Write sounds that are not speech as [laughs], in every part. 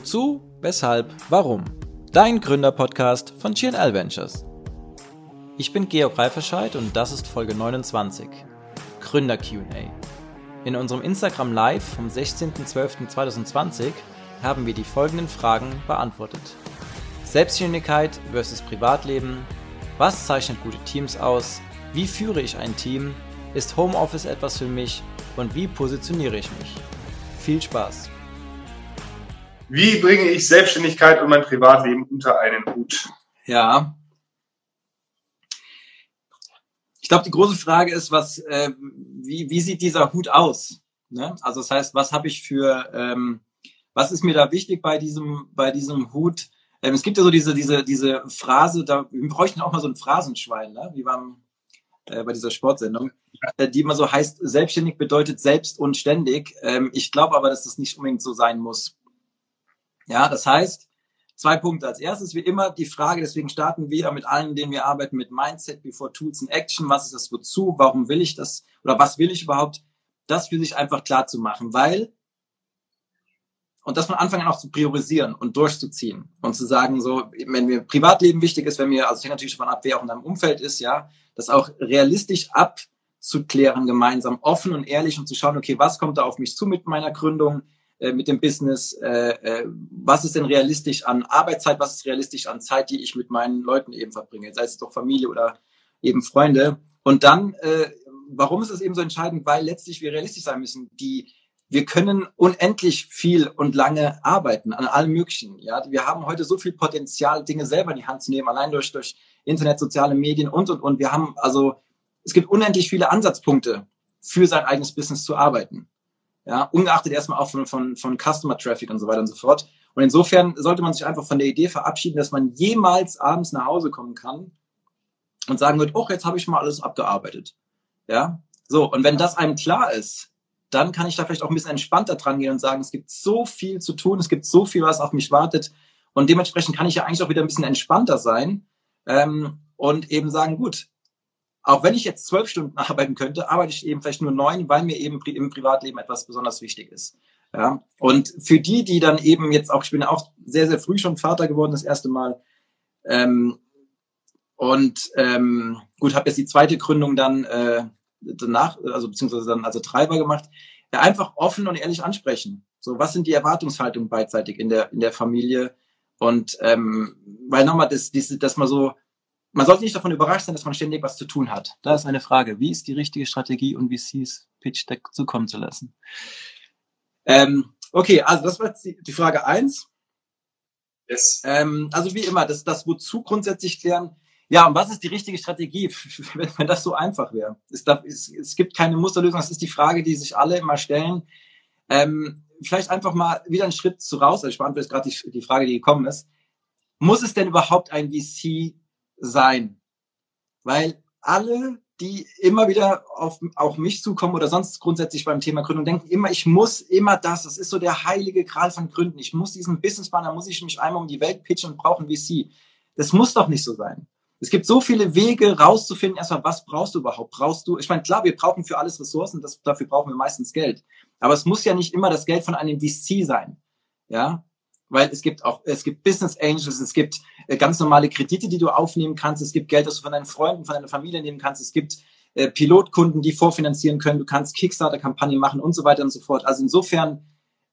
Wozu, weshalb, warum? Dein Gründerpodcast von GNL Ventures. Ich bin Georg Reiferscheid und das ist Folge 29. Gründer QA. In unserem Instagram Live vom 16.12.2020 haben wir die folgenden Fragen beantwortet. Selbstständigkeit versus Privatleben. Was zeichnet gute Teams aus? Wie führe ich ein Team? Ist Homeoffice etwas für mich? Und wie positioniere ich mich? Viel Spaß! Wie bringe ich Selbstständigkeit und mein Privatleben unter einen Hut? Ja. Ich glaube, die große Frage ist, was, äh, wie, wie sieht dieser Hut aus? Ne? Also das heißt, was habe ich für, ähm, was ist mir da wichtig bei diesem, bei diesem Hut? Ähm, es gibt ja so diese, diese, diese Phrase, da wir bräuchten auch mal so ein Phrasenschwein, ne? wie beim, äh, bei dieser Sportsendung, äh, die immer so heißt, selbstständig bedeutet selbst und ständig. Ähm, ich glaube aber, dass das nicht unbedingt so sein muss. Ja, das heißt, zwei Punkte. Als erstes wie immer die Frage, deswegen starten wir mit allen, denen wir arbeiten, mit Mindset before Tools and Action. Was ist das wozu? Warum will ich das? Oder was will ich überhaupt? Das für sich einfach klar zu machen, weil und das von Anfang an auch zu priorisieren und durchzuziehen und zu sagen, so, wenn mir Privatleben wichtig ist, wenn mir, also ich hängt natürlich davon ab, wer auch in deinem Umfeld ist, ja, das auch realistisch abzuklären gemeinsam, offen und ehrlich und zu schauen, okay, was kommt da auf mich zu mit meiner Gründung? Äh, mit dem Business, äh, äh, was ist denn realistisch an Arbeitszeit, was ist realistisch an Zeit, die ich mit meinen Leuten eben verbringe, sei es doch Familie oder eben Freunde. Und dann, äh, warum ist es eben so entscheidend? Weil letztlich wir realistisch sein müssen. Die, wir können unendlich viel und lange arbeiten an allem Möglichen. Ja, wir haben heute so viel Potenzial, Dinge selber in die Hand zu nehmen, allein durch, durch Internet, soziale Medien und, und, und. Wir haben also, es gibt unendlich viele Ansatzpunkte für sein eigenes Business zu arbeiten. Ja, ungeachtet erstmal auch von, von, von Customer Traffic und so weiter und so fort. Und insofern sollte man sich einfach von der Idee verabschieden, dass man jemals abends nach Hause kommen kann und sagen wird, oh, jetzt habe ich mal alles abgearbeitet. Ja, so. Und wenn das einem klar ist, dann kann ich da vielleicht auch ein bisschen entspannter dran gehen und sagen, es gibt so viel zu tun, es gibt so viel, was auf mich wartet. Und dementsprechend kann ich ja eigentlich auch wieder ein bisschen entspannter sein ähm, und eben sagen, gut, auch wenn ich jetzt zwölf Stunden arbeiten könnte, arbeite ich eben vielleicht nur neun, weil mir eben im Privatleben etwas besonders wichtig ist. Ja, und für die, die dann eben jetzt auch, ich bin auch sehr, sehr früh schon Vater geworden, das erste Mal. Ähm, und ähm, gut, habe jetzt die zweite Gründung dann äh, danach, also beziehungsweise dann also Treiber gemacht. Ja, einfach offen und ehrlich ansprechen. So, was sind die Erwartungshaltungen beidseitig in der in der Familie? Und ähm, weil nochmal, das, das, dass man so man sollte nicht davon überrascht sein, dass man ständig was zu tun hat. Da ist eine Frage. Wie ist die richtige Strategie und wie sie es Pitch Deck zukommen zu lassen? Ähm, okay, also das war die, die Frage eins. Yes. Ähm, also wie immer, das, das wozu grundsätzlich klären. Ja, und was ist die richtige Strategie, [laughs] wenn, wenn das so einfach wäre? Es, es, es gibt keine Musterlösung. Das ist die Frage, die sich alle immer stellen. Ähm, vielleicht einfach mal wieder einen Schritt zu raus. Also ich beantworte jetzt gerade die, die Frage, die gekommen ist. Muss es denn überhaupt ein VC sein. Weil alle, die immer wieder auf auch mich zukommen oder sonst grundsätzlich beim Thema Gründung denken, immer, ich muss immer das, das ist so der heilige Gral von Gründen. Ich muss diesen Businessplan, da muss ich mich einmal um die Welt pitchen und brauchen VC. Das muss doch nicht so sein. Es gibt so viele Wege rauszufinden, erstmal, was brauchst du überhaupt? Brauchst du, ich meine, klar, wir brauchen für alles Ressourcen, das, dafür brauchen wir meistens Geld. Aber es muss ja nicht immer das Geld von einem VC sein. Ja, weil es gibt auch, es gibt Business Angels, es gibt äh, ganz normale Kredite, die du aufnehmen kannst, es gibt Geld, das du von deinen Freunden, von deiner Familie nehmen kannst, es gibt äh, Pilotkunden, die vorfinanzieren können, du kannst Kickstarter-Kampagnen machen und so weiter und so fort. Also insofern,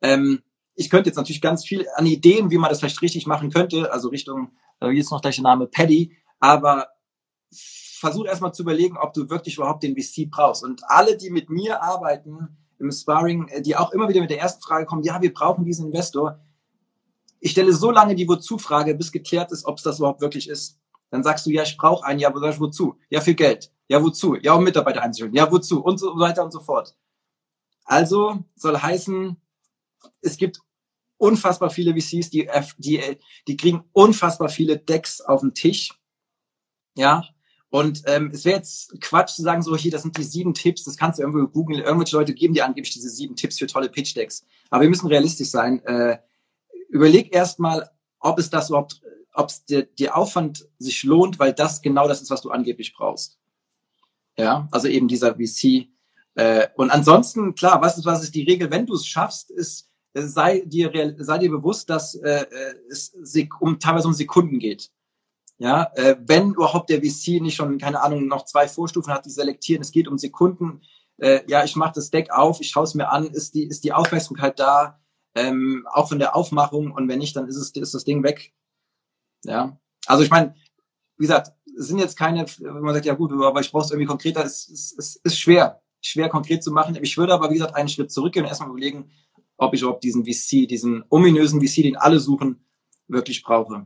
ähm, ich könnte jetzt natürlich ganz viel an Ideen, wie man das vielleicht richtig machen könnte, also Richtung, äh, jetzt noch gleich der Name Paddy, aber versuch erstmal zu überlegen, ob du wirklich überhaupt den VC brauchst. Und alle, die mit mir arbeiten im Sparring, äh, die auch immer wieder mit der ersten Frage kommen, ja, wir brauchen diesen Investor, ich stelle so lange die Wozu-Frage, bis geklärt ist, ob es das überhaupt wirklich ist. Dann sagst du, ja, ich brauche einen, ja, wozu? Ja, für Geld. Ja, wozu? Ja, um Mitarbeiter einzustellen. Ja, wozu? Und so weiter und so fort. Also soll heißen, es gibt unfassbar viele VCs, die, die, die kriegen unfassbar viele Decks auf den Tisch. Ja, und ähm, es wäre jetzt Quatsch zu sagen, so hier, das sind die sieben Tipps, das kannst du irgendwo googeln. Irgendwelche Leute geben dir angeblich diese sieben Tipps für tolle Pitch-Decks. Aber wir müssen realistisch sein. Äh, überleg erstmal, ob es das überhaupt, ob es dir, dir Aufwand sich lohnt, weil das genau das ist, was du angeblich brauchst. Ja, also eben dieser VC. Äh, und ansonsten, klar, was ist, was ist die Regel? Wenn du es schaffst, ist sei dir, sei dir bewusst, dass äh, es um teilweise um Sekunden geht. Ja, äh, wenn überhaupt der VC nicht schon, keine Ahnung, noch zwei Vorstufen hat, die selektieren, es geht um Sekunden. Äh, ja, ich mache das Deck auf, ich schaue es mir an, ist die, ist die Aufmerksamkeit da, ähm, auch von der Aufmachung und wenn nicht, dann ist es ist das Ding weg. Ja, also ich meine, wie gesagt, es sind jetzt keine, wenn man sagt, ja gut, aber ich brauche es irgendwie konkreter, es, es, es ist schwer, schwer konkret zu machen. Ich würde aber, wie gesagt, einen Schritt zurückgehen und erstmal überlegen, ob ich überhaupt diesen VC, diesen ominösen VC, den alle suchen, wirklich brauche.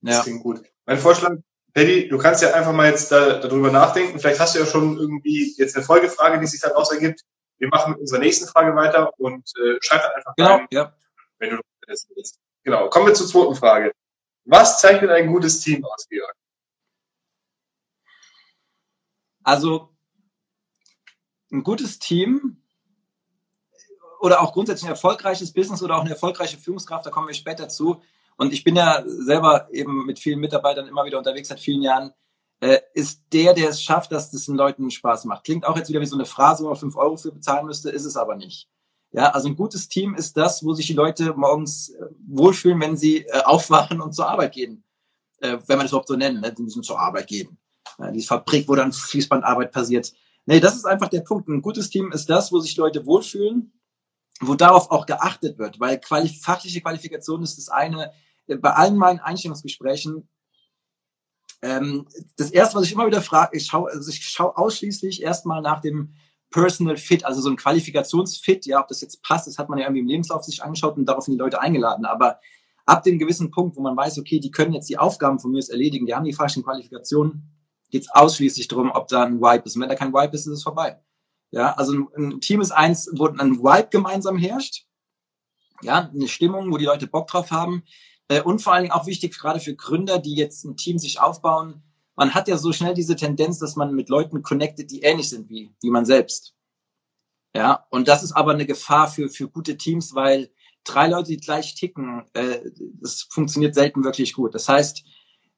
Ja. Das klingt gut. Mein Vorschlag, Paddy, du kannst ja einfach mal jetzt da, darüber nachdenken. Vielleicht hast du ja schon irgendwie jetzt eine Folgefrage, die sich daraus ergibt. Wir machen mit unserer nächsten Frage weiter und äh, schreib einfach genau, rein, ja. wenn du das willst. Genau. Kommen wir zur zweiten Frage. Was zeichnet ein gutes Team aus, Georg? Also ein gutes Team oder auch grundsätzlich ein erfolgreiches Business oder auch eine erfolgreiche Führungskraft, da kommen wir später zu, und ich bin ja selber eben mit vielen Mitarbeitern immer wieder unterwegs seit vielen Jahren, äh, ist der, der es schafft, dass das den Leuten Spaß macht. Klingt auch jetzt wieder wie so eine Phrase, wo man fünf Euro für bezahlen müsste, ist es aber nicht. Ja, also ein gutes Team ist das, wo sich die Leute morgens äh, wohlfühlen, wenn sie äh, aufwachen und zur Arbeit gehen. Äh, wenn man es überhaupt so nennen, ne? die müssen zur Arbeit gehen. Ja, die Fabrik, wo dann Fließbandarbeit passiert. Nee, das ist einfach der Punkt. Ein gutes Team ist das, wo sich Leute wohlfühlen, wo darauf auch geachtet wird, weil quali fachliche Qualifikation ist das eine. Bei allen meinen Einstellungsgesprächen, ähm, das erste, was ich immer wieder frage, ich schaue, also ich schaue ausschließlich erstmal nach dem Personal Fit, also so ein Qualifikationsfit, ja, ob das jetzt passt, das hat man ja irgendwie im Lebenslauf sich angeschaut und daraufhin die Leute eingeladen. Aber ab dem gewissen Punkt, wo man weiß, okay, die können jetzt die Aufgaben von mir jetzt erledigen, die haben die falschen Qualifikationen, geht es ausschließlich darum, ob da ein Vibe ist. Und wenn da kein Vibe ist, ist es vorbei. Ja, also ein, Team ist eins, wo ein Vibe gemeinsam herrscht. Ja, eine Stimmung, wo die Leute Bock drauf haben. Äh, und vor allen Dingen auch wichtig, gerade für Gründer, die jetzt ein Team sich aufbauen. Man hat ja so schnell diese Tendenz, dass man mit Leuten connectet, die ähnlich sind wie, wie man selbst. Ja, und das ist aber eine Gefahr für, für gute Teams, weil drei Leute, die gleich ticken, äh, das funktioniert selten wirklich gut. Das heißt,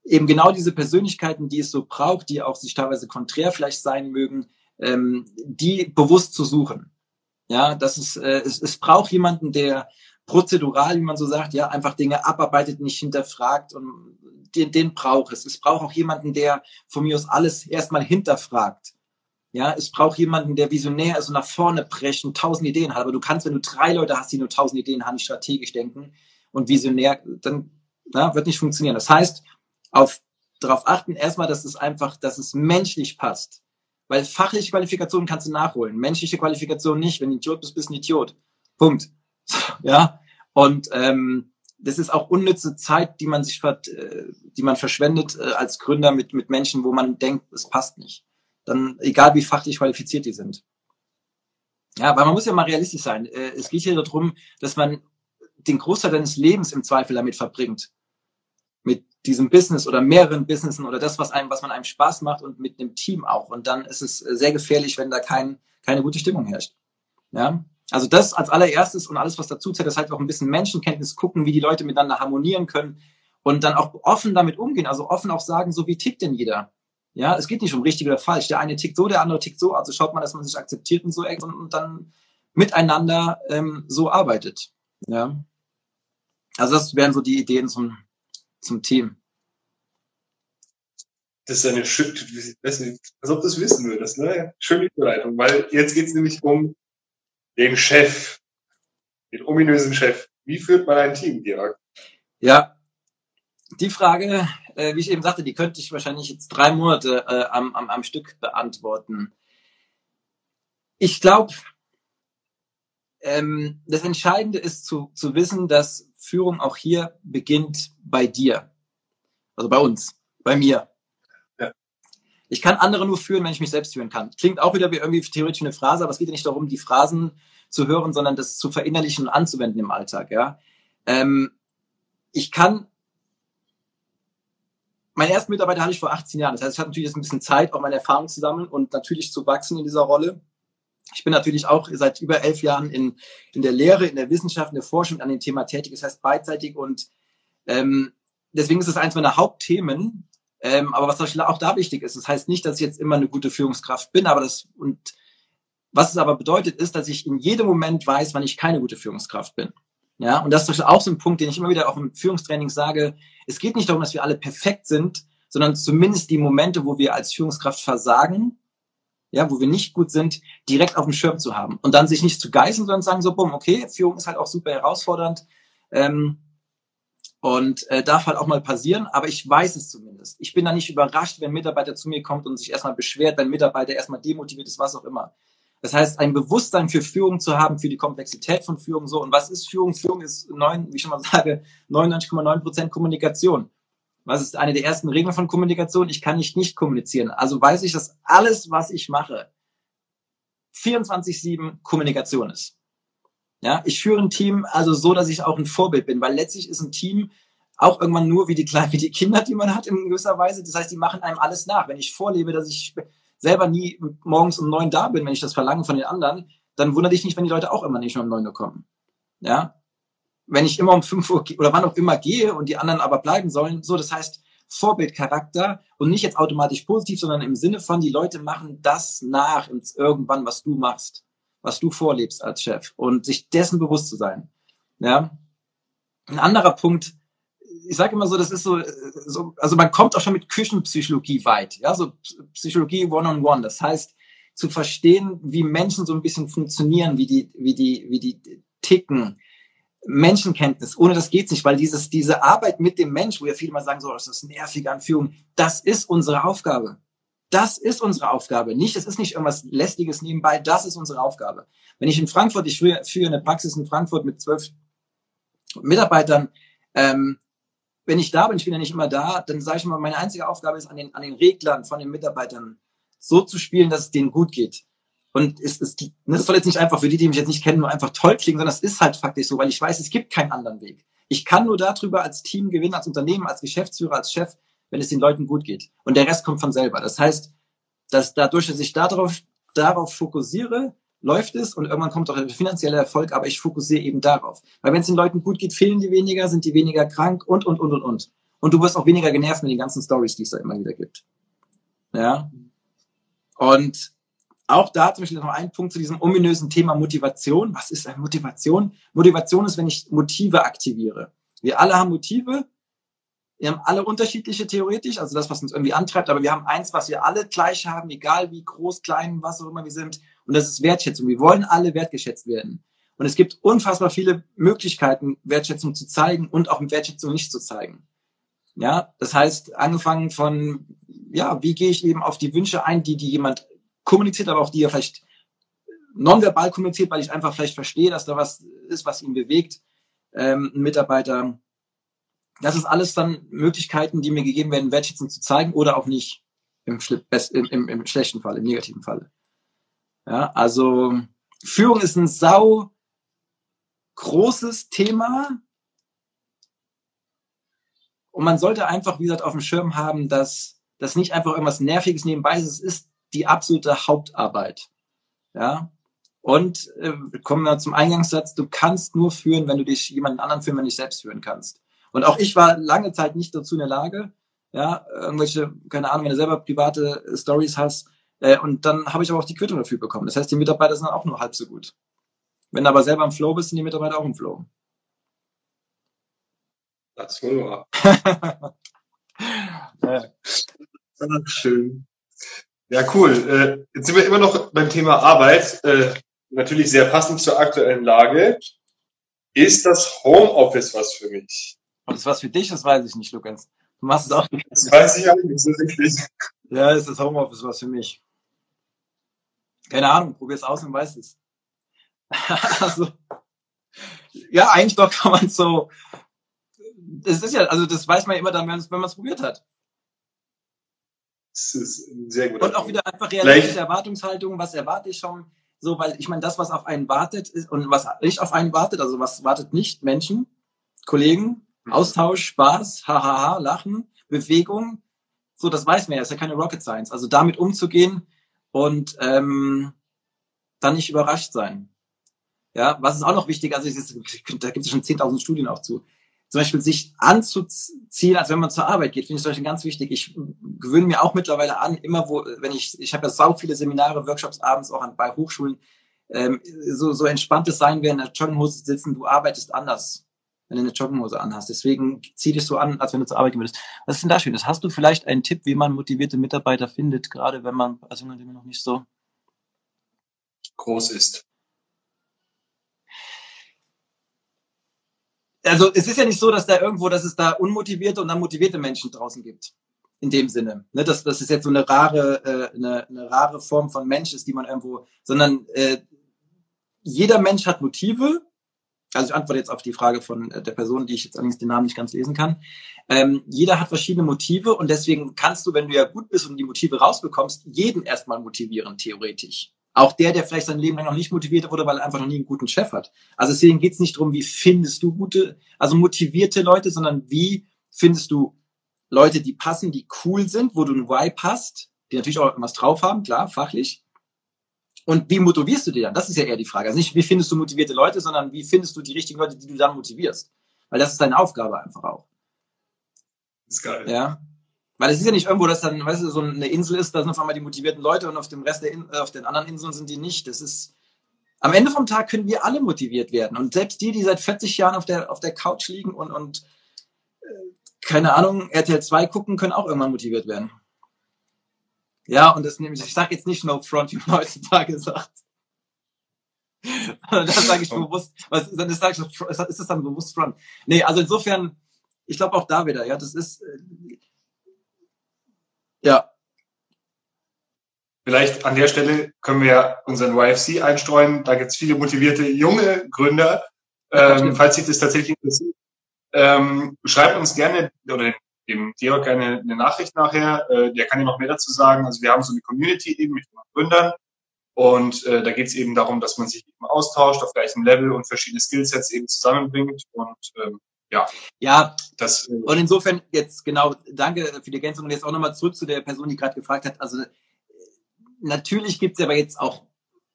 eben genau diese Persönlichkeiten, die es so braucht, die auch sich teilweise konträr vielleicht sein mögen, ähm, die bewusst zu suchen. Ja, das ist, äh, es, es braucht jemanden, der prozedural, wie man so sagt, ja, einfach Dinge abarbeitet, nicht hinterfragt und den, den braucht es. Es braucht auch jemanden, der von mir aus alles erstmal hinterfragt. Ja, es braucht jemanden, der visionär ist und nach vorne brechen, tausend Ideen hat. Aber du kannst, wenn du drei Leute hast, die nur tausend Ideen haben, nicht strategisch denken und visionär, dann na, wird nicht funktionieren. Das heißt, auf, darauf achten erstmal, dass es einfach, dass es menschlich passt. Weil fachliche Qualifikationen kannst du nachholen. Menschliche Qualifikationen nicht. Wenn du Idiot bist, bist du ein Idiot. Punkt. [laughs] ja. Und ähm, das ist auch unnütze Zeit, die man sich äh, die man verschwendet äh, als Gründer mit, mit Menschen, wo man denkt, es passt nicht. Dann, egal wie fachlich qualifiziert die sind. Ja, weil man muss ja mal realistisch sein. Äh, es geht hier darum, dass man den Großteil deines Lebens im Zweifel damit verbringt. Mit diesem Business oder mehreren Businessen oder das, was einem, was man einem Spaß macht und mit einem Team auch. Und dann ist es sehr gefährlich, wenn da kein, keine gute Stimmung herrscht. Ja. Also das als allererstes und alles, was dazu zählt, ist halt auch ein bisschen Menschenkenntnis gucken, wie die Leute miteinander harmonieren können und dann auch offen damit umgehen. Also offen auch sagen, so wie tickt denn jeder? Ja, es geht nicht um richtig oder falsch. Der eine tickt so, der andere tickt so. Also schaut man, dass man sich akzeptiert und so und, dann miteinander ähm, so arbeitet. Ja. Also das wären so die Ideen zum zum Team. Das ist eine schöne, als ob du es wissen würdest, ne? Schöne Überleitung, weil jetzt geht es nämlich um den Chef, den ominösen Chef. Wie führt man ein Team, Georg? Ja, die Frage, äh, wie ich eben sagte, die könnte ich wahrscheinlich jetzt drei Monate äh, am, am, am Stück beantworten. Ich glaube, ähm, das Entscheidende ist zu, zu wissen, dass Führung auch hier beginnt bei dir. Also bei uns, bei mir. Ich kann andere nur führen, wenn ich mich selbst führen kann. Klingt auch wieder wie irgendwie theoretisch eine Phrase, aber es geht ja nicht darum, die Phrasen zu hören, sondern das zu verinnerlichen und anzuwenden im Alltag. Ja, ähm, ich kann meinen ersten Mitarbeiter hatte ich vor 18 Jahren. Das heißt, ich hatte natürlich jetzt ein bisschen Zeit, auch meine Erfahrung zu sammeln und natürlich zu wachsen in dieser Rolle. Ich bin natürlich auch seit über elf Jahren in, in der Lehre, in der Wissenschaft, in der Forschung an dem Thema tätig. Das heißt beidseitig und ähm, deswegen ist es eins meiner Hauptthemen. Ähm, aber was auch da wichtig ist, das heißt nicht, dass ich jetzt immer eine gute Führungskraft bin, aber das und Was es aber bedeutet, ist, dass ich in jedem Moment weiß, wann ich keine gute Führungskraft bin. Ja, und das ist auch so ein Punkt, den ich immer wieder auch im Führungstraining sage. Es geht nicht darum, dass wir alle perfekt sind, sondern zumindest die Momente, wo wir als Führungskraft versagen, ja, wo wir nicht gut sind, direkt auf dem Schirm zu haben und dann sich nicht zu geißeln, sondern sagen so, bumm, okay, Führung ist halt auch super herausfordernd ähm, und äh, darf halt auch mal passieren, aber ich weiß es zumindest. Ich bin da nicht überrascht, wenn ein Mitarbeiter zu mir kommt und sich erstmal beschwert, wenn ein Mitarbeiter erstmal demotiviert ist, was auch immer. Das heißt, ein Bewusstsein für Führung zu haben, für die Komplexität von Führung so. Und was ist Führung? Führung ist neun, wie ich schon mal [laughs] sage, 99,9 Prozent Kommunikation. Was ist eine der ersten Regeln von Kommunikation? Ich kann nicht nicht kommunizieren. Also weiß ich, dass alles, was ich mache, 24-7 Kommunikation ist. Ja, ich führe ein Team also so, dass ich auch ein Vorbild bin, weil letztlich ist ein Team auch irgendwann nur wie die kleinen, [laughs] wie die Kinder, die man hat in gewisser Weise. Das heißt, die machen einem alles nach. Wenn ich vorlebe, dass ich selber nie morgens um neun da bin, wenn ich das verlange von den anderen, dann wundert dich nicht, wenn die Leute auch immer nicht um neun Uhr kommen. Ja, wenn ich immer um fünf Uhr oder wann auch immer gehe und die anderen aber bleiben sollen, so, das heißt Vorbildcharakter und nicht jetzt automatisch positiv, sondern im Sinne von, die Leute machen das nach irgendwann, was du machst, was du vorlebst als Chef und sich dessen bewusst zu sein. Ja. Ein anderer Punkt, ich sage immer so, das ist so, so, also man kommt auch schon mit Küchenpsychologie weit, ja, so Psychologie one-on-one. -on -one. Das heißt, zu verstehen, wie Menschen so ein bisschen funktionieren, wie die, wie die, wie die ticken, Menschenkenntnis. Ohne das geht's nicht, weil dieses, diese Arbeit mit dem Mensch, wo ja viele mal sagen, so, das ist nervige Anführung, das ist unsere Aufgabe. Das ist unsere Aufgabe. Nicht, es ist nicht irgendwas lästiges nebenbei, das ist unsere Aufgabe. Wenn ich in Frankfurt, ich führe, eine Praxis in Frankfurt mit zwölf Mitarbeitern, ähm, wenn ich da bin, ich bin ja nicht immer da, dann sage ich mal, meine einzige Aufgabe ist, an den, an den Reglern von den Mitarbeitern so zu spielen, dass es denen gut geht. Und es ne, das soll jetzt nicht einfach für die, die mich jetzt nicht kennen, nur einfach toll klingen, sondern es ist halt faktisch so, weil ich weiß, es gibt keinen anderen Weg. Ich kann nur darüber als Team gewinnen, als Unternehmen, als Geschäftsführer, als Chef, wenn es den Leuten gut geht. Und der Rest kommt von selber. Das heißt, dass dadurch, dass ich darauf, darauf fokussiere, läuft es und irgendwann kommt auch der finanzielle Erfolg, aber ich fokussiere eben darauf. Weil wenn es den Leuten gut geht, fehlen die weniger, sind die weniger krank und, und, und, und, und. Und du wirst auch weniger genervt mit den ganzen Stories, die es da immer wieder gibt. Ja. Und auch da zum Beispiel noch ein Punkt zu diesem ominösen Thema Motivation. Was ist eine Motivation? Motivation ist, wenn ich Motive aktiviere. Wir alle haben Motive. Wir haben alle unterschiedliche theoretisch, also das, was uns irgendwie antreibt, aber wir haben eins, was wir alle gleich haben, egal wie groß, klein, was auch immer wir sind. Und das ist Wertschätzung. Wir wollen alle wertgeschätzt werden. Und es gibt unfassbar viele Möglichkeiten, Wertschätzung zu zeigen und auch Wertschätzung nicht zu zeigen. Ja, das heißt, angefangen von, ja, wie gehe ich eben auf die Wünsche ein, die, die jemand kommuniziert, aber auch die er vielleicht nonverbal kommuniziert, weil ich einfach vielleicht verstehe, dass da was ist, was ihn bewegt, ähm, ein Mitarbeiter. Das ist alles dann Möglichkeiten, die mir gegeben werden, Wertschätzung zu zeigen oder auch nicht im, im, im, im schlechten Fall, im negativen Fall. Ja, also Führung ist ein sau großes Thema. Und man sollte einfach, wie gesagt, auf dem Schirm haben, dass das nicht einfach irgendwas Nerviges nebenbei ist. Es ist die absolute Hauptarbeit. Ja. Und äh, kommen wir zum Eingangssatz, du kannst nur führen, wenn du dich jemanden anderen führen, wenn du dich selbst führen kannst. Und auch ich war lange Zeit nicht dazu in der Lage, ja, irgendwelche, keine Ahnung, wenn du selber private Stories hast, äh, und dann habe ich aber auch die Quittung dafür bekommen. Das heißt, die Mitarbeiter sind auch nur halb so gut. Wenn du aber selber im Flow bist, sind die Mitarbeiter auch im Flow. Das ist wohl wahr. ja. Schön. Ja, cool. Äh, jetzt sind wir immer noch beim Thema Arbeit. Äh, natürlich sehr passend zur aktuellen Lage. Ist das Homeoffice was für mich? Und das was für dich, das weiß ich nicht, Lukas. Du machst es auch nicht. Das weiß ich auch nicht so richtig. Ja, ist das Homeoffice was für mich. Keine Ahnung, probier es aus und weiß es. [laughs] also, ja, eigentlich doch kann man so. Das ist ja, also das weiß man ja immer dann, wenn man es probiert hat. Das ist sehr gut. Und auch wieder einfach realistische Erwartungshaltung. Was erwarte ich schon? So, weil ich meine, das, was auf einen wartet, ist, und was nicht auf einen wartet, also was wartet nicht Menschen, Kollegen. Austausch, Spaß, hahaha, Lachen, Bewegung. So, das weiß man ja, ist ja keine Rocket Science. Also damit umzugehen und ähm, dann nicht überrascht sein. Ja, was ist auch noch wichtig, also ist, da gibt es schon 10.000 Studien auch zu zum Beispiel sich anzuziehen, als wenn man zur Arbeit geht, finde ich zum Beispiel ganz wichtig. Ich gewöhne mir auch mittlerweile an, immer wo, wenn ich, ich habe ja sau viele Seminare, Workshops abends auch an, bei Hochschulen, ähm, so, so entspanntes sein, wir in der Jogginghose sitzen, du arbeitest anders, wenn du eine Jogginghose anhast. Deswegen zieh dich so an, als wenn du zur Arbeit gehen würdest. Was ist denn da schön? Hast du vielleicht einen Tipp, wie man motivierte Mitarbeiter findet, gerade wenn man als Unternehmer noch nicht so groß ist? also es ist ja nicht so, dass da irgendwo, dass es da unmotivierte und dann motivierte Menschen draußen gibt. In dem Sinne. Ne, dass das ist jetzt so eine rare, äh, eine, eine rare Form von Mensch ist, die man irgendwo, sondern äh, jeder Mensch hat Motive. Also ich antworte jetzt auf die Frage von äh, der Person, die ich jetzt allerdings den Namen nicht ganz lesen kann. Ähm, jeder hat verschiedene Motive und deswegen kannst du, wenn du ja gut bist und die Motive rausbekommst, jeden erstmal motivieren, theoretisch. Auch der, der vielleicht sein Leben lang noch nicht motiviert wurde, weil er einfach noch nie einen guten Chef hat. Also deswegen geht es nicht darum, wie findest du gute, also motivierte Leute, sondern wie findest du Leute, die passen, die cool sind, wo du ein Vibe hast, die natürlich auch irgendwas drauf haben, klar, fachlich. Und wie motivierst du die dann? Das ist ja eher die Frage. Also nicht, wie findest du motivierte Leute, sondern wie findest du die richtigen Leute, die du dann motivierst? Weil das ist deine Aufgabe einfach auch. Das ist geil. Ja. Weil es ist ja nicht irgendwo, dass dann, weißt du, so eine Insel ist, da sind auf einmal die motivierten Leute und auf dem Rest der, In äh, auf den anderen Inseln sind die nicht. Das ist, am Ende vom Tag können wir alle motiviert werden. Und selbst die, die seit 40 Jahren auf der, auf der Couch liegen und, und, äh, keine Ahnung, RTL 2 gucken, können auch irgendwann motiviert werden. Ja, und das nehme ich, ich sage jetzt nicht No Front, wie man heutzutage sagt. [laughs] das sage ich bewusst, was, das sage ich, ist das dann bewusst Front? Nee, also insofern, ich glaube auch da wieder, ja, das ist, äh, ja. Vielleicht an der Stelle können wir unseren YFC einstreuen. Da gibt es viele motivierte junge Gründer. Ähm, falls sich das tatsächlich interessiert, ähm, schreibt uns gerne oder dem Georg gerne eine Nachricht nachher. Äh, der kann ja noch mehr dazu sagen. Also wir haben so eine Community eben mit Gründern und äh, da geht es eben darum, dass man sich eben austauscht auf gleichem Level und verschiedene Skillsets eben zusammenbringt und ähm, ja. Ja, das, äh, und insofern jetzt genau, danke für die Ergänzung und jetzt auch nochmal zurück zu der Person, die gerade gefragt hat. Also natürlich gibt es aber jetzt auch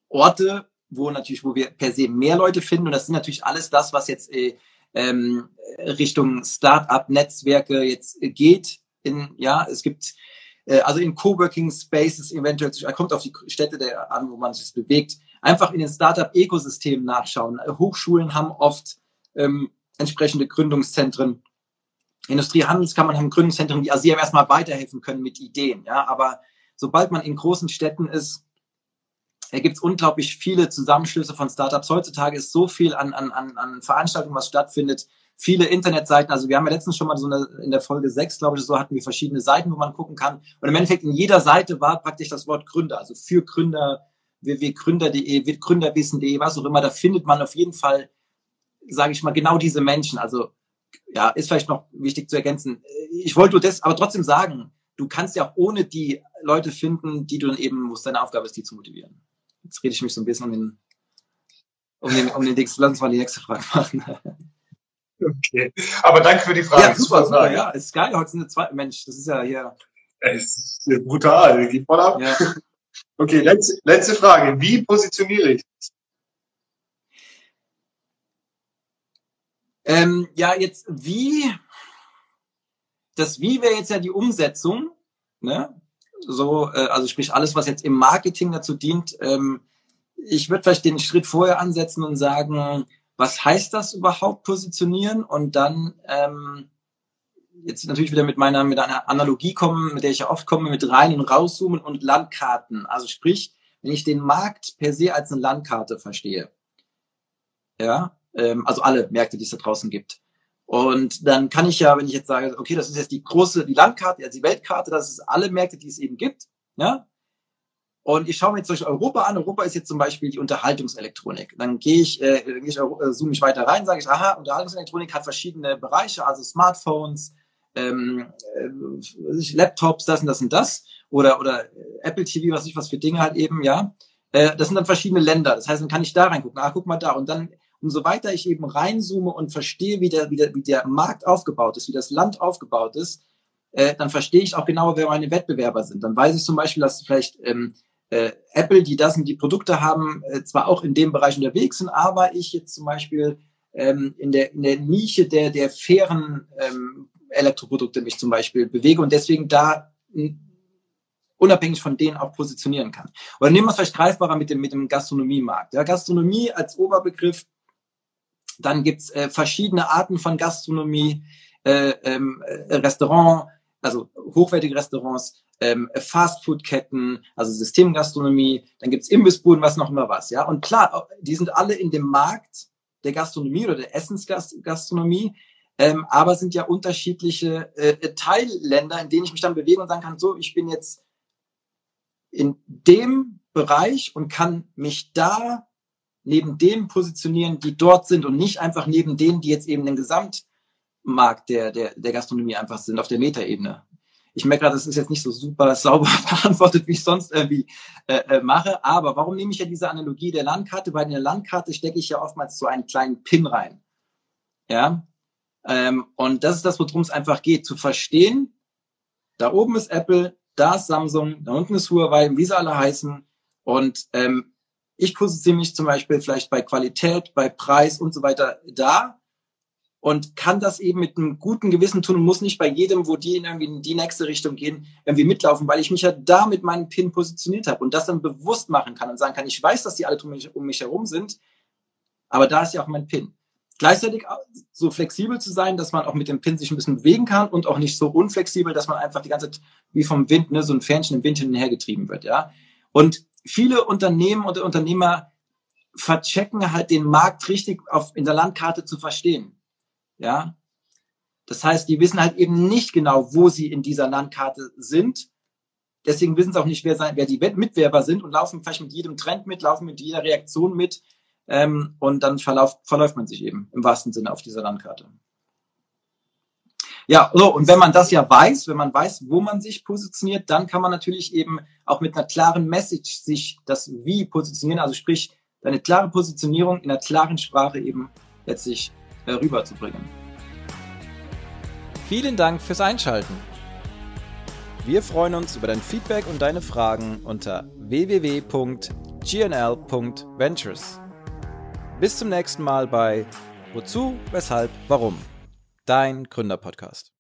Orte, wo natürlich, wo wir per se mehr Leute finden und das sind natürlich alles das, was jetzt äh, ähm, Richtung Start-up-Netzwerke jetzt geht. In, ja, es gibt äh, also in Coworking Spaces eventuell, kommt auf die Städte der, an, wo man sich bewegt, einfach in den Startup-Ökosystemen nachschauen. Hochschulen haben oft ähm, entsprechende Gründungszentren. Industriehandelskammern haben Gründungszentren, die also erstmal weiterhelfen können mit Ideen. Ja, aber sobald man in großen Städten ist, gibt es unglaublich viele Zusammenschlüsse von Startups. Heutzutage ist so viel an, an, an Veranstaltungen, was stattfindet. Viele Internetseiten, also wir haben ja letztens schon mal so eine, in der Folge 6, glaube ich, so hatten wir verschiedene Seiten, wo man gucken kann. Und im Endeffekt in jeder Seite war praktisch das Wort Gründer, also für Gründer, www.gründer.de, gründerwissen.de, was auch immer. Da findet man auf jeden Fall sage ich mal, genau diese Menschen. Also ja, ist vielleicht noch wichtig zu ergänzen. Ich wollte das aber trotzdem sagen, du kannst ja auch ohne die Leute finden, die du dann eben, wo es deine Aufgabe ist, die zu motivieren. Jetzt rede ich mich so ein bisschen um den, um den, um den Dings. Lass uns mal die nächste Frage machen. Okay. Aber danke für die Frage. Ja, super, super. Ja, ist geil. Heute sind eine zwei, Mensch, das ist ja hier. Es ist brutal. Geht voll ab. Ja. [laughs] Okay, letzte, letzte Frage. Wie positioniere ich Ähm, ja, jetzt wie, das Wie wäre jetzt ja die Umsetzung, ne? So, äh, also sprich alles, was jetzt im Marketing dazu dient. Ähm, ich würde vielleicht den Schritt vorher ansetzen und sagen, was heißt das überhaupt positionieren? Und dann ähm, jetzt natürlich wieder mit meiner mit einer Analogie kommen, mit der ich ja oft komme, mit rein und rauszoomen und Landkarten. Also sprich, wenn ich den Markt per se als eine Landkarte verstehe, ja, ähm, also alle Märkte, die es da draußen gibt. Und dann kann ich ja, wenn ich jetzt sage, okay, das ist jetzt die große, die Landkarte, also die Weltkarte, das ist alle Märkte, die es eben gibt, ja. Und ich schaue mir jetzt durch Europa an. Europa ist jetzt zum Beispiel die Unterhaltungselektronik. Dann gehe ich, äh, gehe ich äh, zoome ich weiter rein, sage ich, aha, Unterhaltungselektronik hat verschiedene Bereiche, also Smartphones, ähm, äh, Laptops, das und das und das, oder oder Apple TV, was ich was für Dinge halt eben, ja. Äh, das sind dann verschiedene Länder. Das heißt, dann kann ich da reingucken. Ah, guck mal da. Und dann umso weiter ich eben reinzoome und verstehe, wie der, wie der, wie der Markt aufgebaut ist, wie das Land aufgebaut ist, äh, dann verstehe ich auch genauer, wer meine Wettbewerber sind. Dann weiß ich zum Beispiel, dass vielleicht ähm, äh, Apple, die das und die Produkte haben, äh, zwar auch in dem Bereich unterwegs sind, aber ich jetzt zum Beispiel ähm, in, der, in der Nische der, der fairen ähm, Elektroprodukte mich zum Beispiel bewege und deswegen da unabhängig von denen auch positionieren kann. Oder nehmen wir es vielleicht greifbarer mit dem, mit dem Gastronomiemarkt. Ja, Gastronomie als Oberbegriff, dann gibt's äh, verschiedene Arten von Gastronomie, äh, ähm, äh, Restaurant, also hochwertige Restaurants, ähm, Fastfood-Ketten, also Systemgastronomie, dann gibt's Imbissbuden, was noch immer was. Ja, Und klar, die sind alle in dem Markt der Gastronomie oder der Essensgastronomie, ähm, aber sind ja unterschiedliche äh, Teilländer, in denen ich mich dann bewege und sagen kann, so, ich bin jetzt in dem Bereich und kann mich da neben denen positionieren, die dort sind und nicht einfach neben denen, die jetzt eben den Gesamtmarkt der, der, der Gastronomie einfach sind, auf der Metaebene. Ich merke gerade, das ist jetzt nicht so super sauber [laughs] beantwortet, wie ich sonst irgendwie äh, äh, mache. Aber warum nehme ich ja diese Analogie der Landkarte? Weil in der Landkarte stecke ich ja oftmals so einen kleinen Pin rein. Ja. Ähm, und das ist das, worum es einfach geht, zu verstehen, da oben ist Apple, da ist Samsung, da unten ist Huawei, wie sie alle heißen. Und ähm, ich positioniere mich zum Beispiel vielleicht bei Qualität, bei Preis und so weiter da und kann das eben mit einem guten Gewissen tun und muss nicht bei jedem, wo die in irgendwie in die nächste Richtung gehen, irgendwie mitlaufen, weil ich mich ja da mit meinem Pin positioniert habe und das dann bewusst machen kann und sagen kann, ich weiß, dass die alle um mich, um herum sind, aber da ist ja auch mein Pin. Gleichzeitig so flexibel zu sein, dass man auch mit dem Pin sich ein bisschen bewegen kann und auch nicht so unflexibel, dass man einfach die ganze Zeit wie vom Wind, ne, so ein Fähnchen im Wind hin und her getrieben wird, ja. Und viele Unternehmen und Unternehmer verchecken halt den Markt richtig auf, in der Landkarte zu verstehen, ja. Das heißt, die wissen halt eben nicht genau, wo sie in dieser Landkarte sind. Deswegen wissen sie auch nicht, wer, sein, wer die Mitwerber sind und laufen vielleicht mit jedem Trend mit, laufen mit jeder Reaktion mit ähm, und dann verlauf, verläuft man sich eben im wahrsten Sinne auf dieser Landkarte. Ja, so, und wenn man das ja weiß, wenn man weiß, wo man sich positioniert, dann kann man natürlich eben auch mit einer klaren Message sich das Wie positionieren, also sprich, deine klare Positionierung in einer klaren Sprache eben letztlich äh, rüberzubringen. Vielen Dank fürs Einschalten. Wir freuen uns über dein Feedback und deine Fragen unter www.gnl.ventures. Bis zum nächsten Mal bei Wozu, Weshalb, Warum? Dein Gründerpodcast.